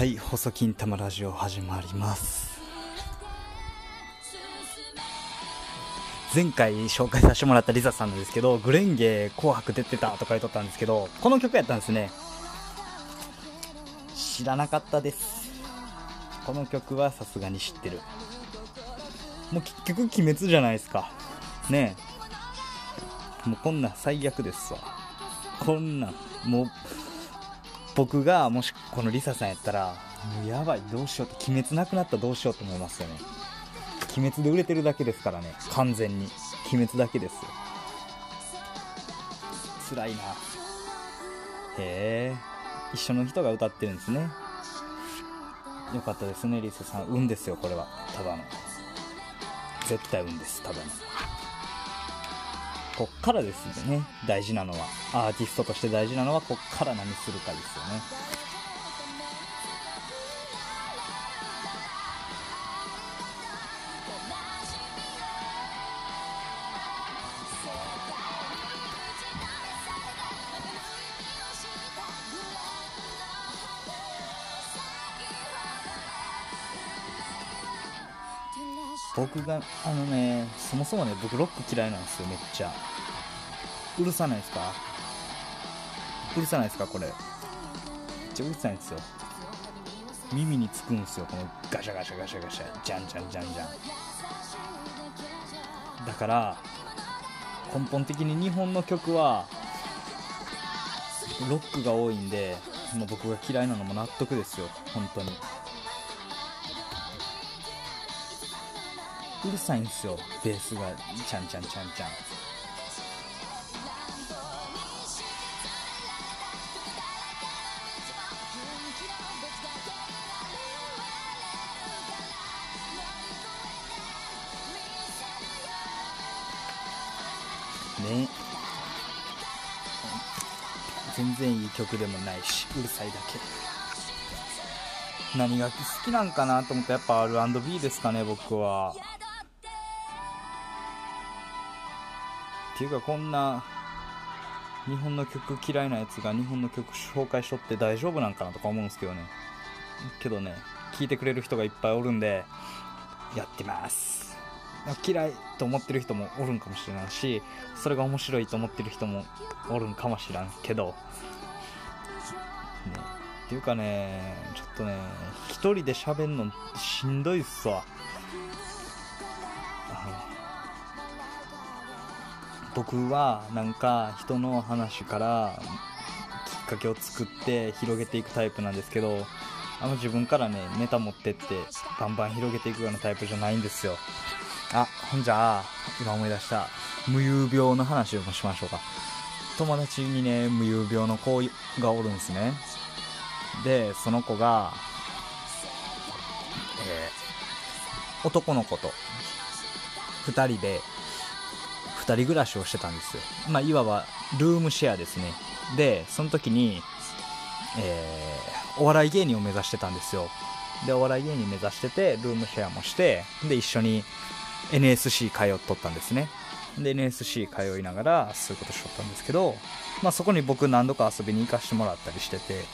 はい細金玉ラジオ始まります。前回紹介させてもらったリザさんなんですけどグレンゲ紅白出てたとか言っとったんですけどこの曲やったんですね。知らなかったです。この曲はさすがに知ってる。もう結局鬼滅じゃないですか。ねえ。もうこんなん最悪ですわ。こんなんもう僕がもしこのリサさんやったらもうやばいどうしようって鬼滅なくなったらどうしようと思いますよね。鬼滅で売れてるだけですからね。完全に。鬼滅だけですよ。辛いな。へえ。一緒の人が歌ってるんですね。よかったですねリサさん。運ですよこれは。ただの。絶対運ですただの。こっからですね。大事なのはアーティストとして大事なのはこっから何するかですよね。僕があのねそもそもね僕ロック嫌いなんですよめっちゃ。うるさないですか？うるさないですかこれ？めっちゃうるさいんですよ。耳につくんですよこのガシャガシャガシャガシャ。ジャンジャンジャンジャン。だから根本的に日本の曲はロックが多いんで、僕が嫌いなのも納得ですよ本当に。うるさいんですよベースがちゃんちゃんちゃんちゃんね。全然いい曲でもないしうるさいだけ。何が好きなんかなと思ったらやっぱ R&B ですかね僕は。ていうかこんな日本の曲嫌いなやつが日本の曲紹介しとって大丈夫なんかなとか思うんですけどね。けどね聞いてくれる人がいっぱいおるんでやってます。嫌いと思ってる人もおるんかもしれないしそれが面白いと思ってる人もおるんかもしらんけど、ね、っていうかねちょっとね一人で喋んのしんどいっすわ。僕はなんか人の話からきっかけを作って広げていくタイプなんですけどあの自分からねネタ持ってってバンバン広げていくようなタイプじゃないんですよ。あほんじゃあ今思い出した無遊病の話をしましょうか。友達にね無遊病の子がおるんですね。でその子が、えー、男の子と2人で2人暮らしをしてたんですよ。まあ、いわばルームシェアですね。で、その時に、えー、お笑い芸人を目指してたんですよ。で、お笑い芸人目指してて、ルームシェアもして、で、一緒に NSC 通っとったんですね。で、NSC 通いながら、そういうことしとったんですけど、まあ、そこに僕何度か遊びに行かしてもらったりしてて、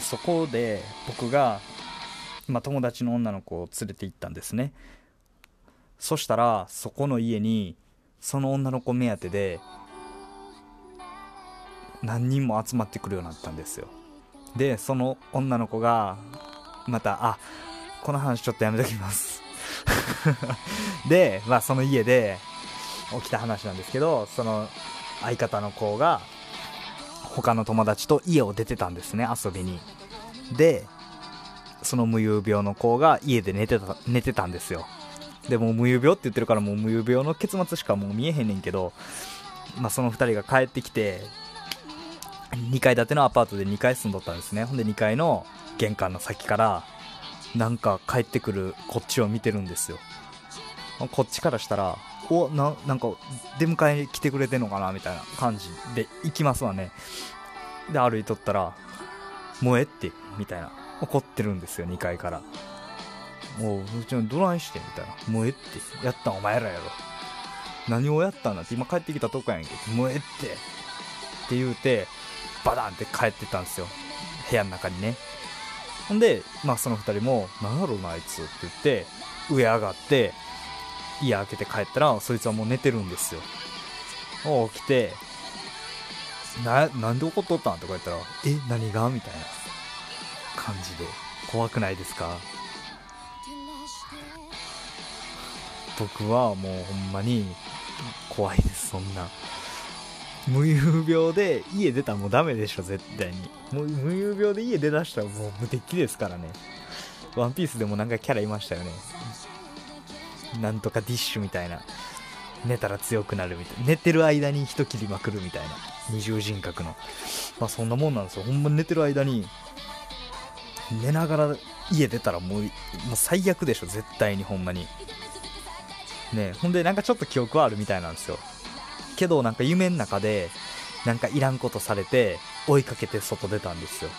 そこで僕が、まあ、友達の女の子を連れて行ったんですね。そしたら、そこの家に、その女の子目当てで何人も集まってくるようになったんですよ。でその女の子がまたあこの話ちょっとやめときます。で、まあ、その家で起きた話なんですけどその相方の子が他の友達と家を出てたんですね遊びに。でその無遊病の子が家で寝てた寝てたんですよ。でも無遊病って言ってるからもう無遊病の結末しかもう見えへんねんけど、まあ、その2人が帰ってきて2階建てのアパートで2階住んどったんですね。ほんで2階の玄関の先からなんか帰ってくるこっちを見てるんですよ。こっちからしたらおななんか出迎えに来てくれてんのかなみたいな感じで行きますわね。で歩いとったら「燃え」ってみたいな怒ってるんですよ2階から。もう、うちのどないしてみたいな。もうえって。やったんお前らやろ。何をやったんだって今帰ってきたとこやんけ、もうえって。って言うて、バダンって帰ってたんですよ。部屋の中にね。ほんで、まあ、その2人も「何やろうなあいつ」って言って上上がって家開けて帰ったらそいつはもう寝てるんですよ起きてななんで怒っとったんとか言ったら「え何が?」みたいな感じで怖くないですか？僕はもうほんまに怖いですそんな。無遊病で家出たらもうダメでしょ絶対に。もう無遊病で家出だしたらもう無敵ですからね。ワンピースでもなんかキャラいましたよね。なんとかディッシュみたいな。寝たら強くなるみたいな。寝てる間に人切りまくるみたいな。二重人格の。まあそんなもんなんですよ。ほんま寝てる間に。寝ながら家出たらもうもう最悪でしょ絶対にほんまに。ねほんでなんかちょっと記憶はあるみたいなんですよ。けどなんか夢の中でなんかいらんことされて追いかけて外出たんですよ。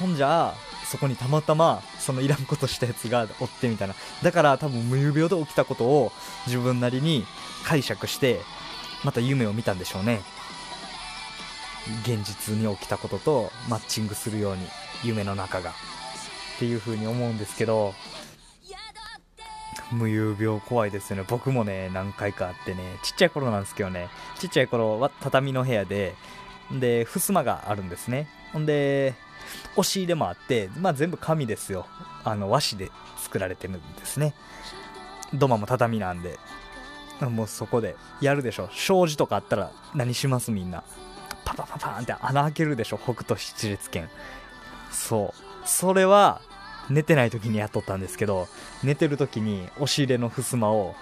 ほんじゃあそこにたまたまそのいらんことしたやつがおってみたいな。だから多分無遊病で起きたことを自分なりに解釈してまた夢を見たんでしょうね。現実に起きたこととマッチングするように夢の中が。っていう風に思うんですけど無遊病怖いですよね。僕もね何回かあってね。ちっちゃい頃なんですけどね。ちっちゃい頃は畳の部屋でで襖があるんですね。ほんで押し入れもあって、まあ、全部紙ですよ。あの和紙で作られてるんですね。土間も畳なんで。もうそこでやるでしょ。障子とかあったら何しますみんな。パパパパーンって穴開けるでしょ。北斗七列拳そう。それは寝てない時にやっとったんですけど寝てる時に押し入れの襖を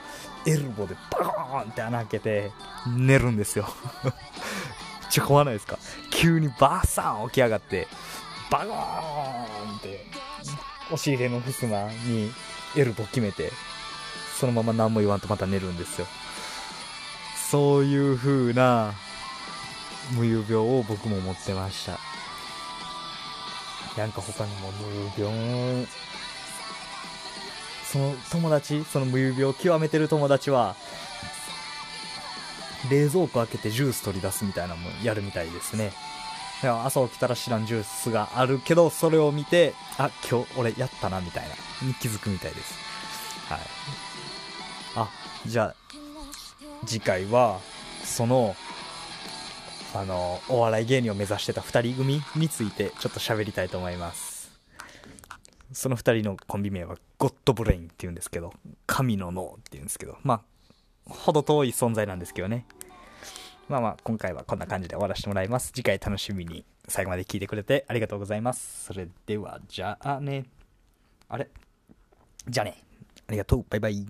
エルボでバコーンって穴開けて寝るんですよ。めっちゃ怖ないですか？急にバーサン起き上がってバコーンって押し入れの襖にエルボ決めてそのまま何も言わんとまた寝るんですよ。そういう風な無遊病を僕も持ってました。なんか他にも無病その友達その無病極めてる友達は冷蔵庫開けてジュース取り出すみたいなのもやるみたいですね。だから朝起きたら知らんジュースがあるけどそれを見てあ今日俺やったなみたいな。に気づくみたいです。はい。あじゃあ次回はそのあのお笑い芸人を目指してた2人組についてちょっと喋りたいと思います。その2人のコンビ名はゴッドブレインっていうんですけど神の脳っていうんですけどまあほど遠い存在なんですけどね。まあまあ今回はこんな感じで終わらせてもらいます。次回楽しみに最後まで聞いてくれてありがとうございます。それではじゃあね。あれ？じゃあね。ありがとう。バイバイ。